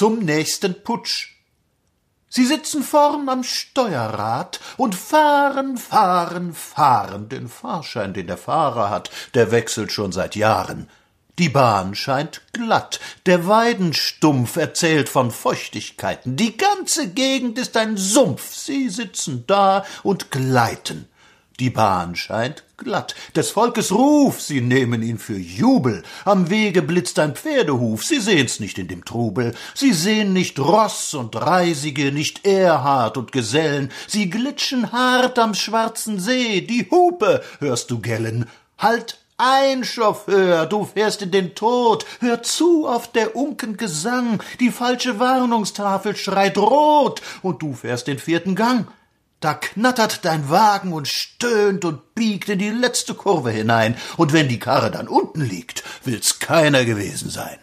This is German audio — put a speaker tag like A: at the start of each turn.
A: zum nächsten Putsch. Sie sitzen vorn am Steuerrad und fahren, fahren, fahren. Den Fahrschein, den der Fahrer hat, der wechselt schon seit Jahren. Die Bahn scheint glatt, der Weidenstumpf erzählt von Feuchtigkeiten, die ganze Gegend ist ein Sumpf, sie sitzen da und gleiten. Die Bahn scheint glatt, des Volkes Ruf, sie nehmen ihn für Jubel. Am Wege blitzt ein Pferdehuf, sie sehen's nicht in dem Trubel. Sie sehen nicht Ross und Reisige, nicht Erhard und Gesellen. Sie glitschen hart am schwarzen See, die Hupe hörst du gellen. Halt ein, Chauffeur, du fährst in den Tod. Hör zu auf der Unken Gesang. Die falsche Warnungstafel schreit rot und du fährst den vierten Gang. Da knattert dein Wagen und stöhnt und biegt in die letzte Kurve hinein, und wenn die Karre dann unten liegt, will's keiner gewesen sein.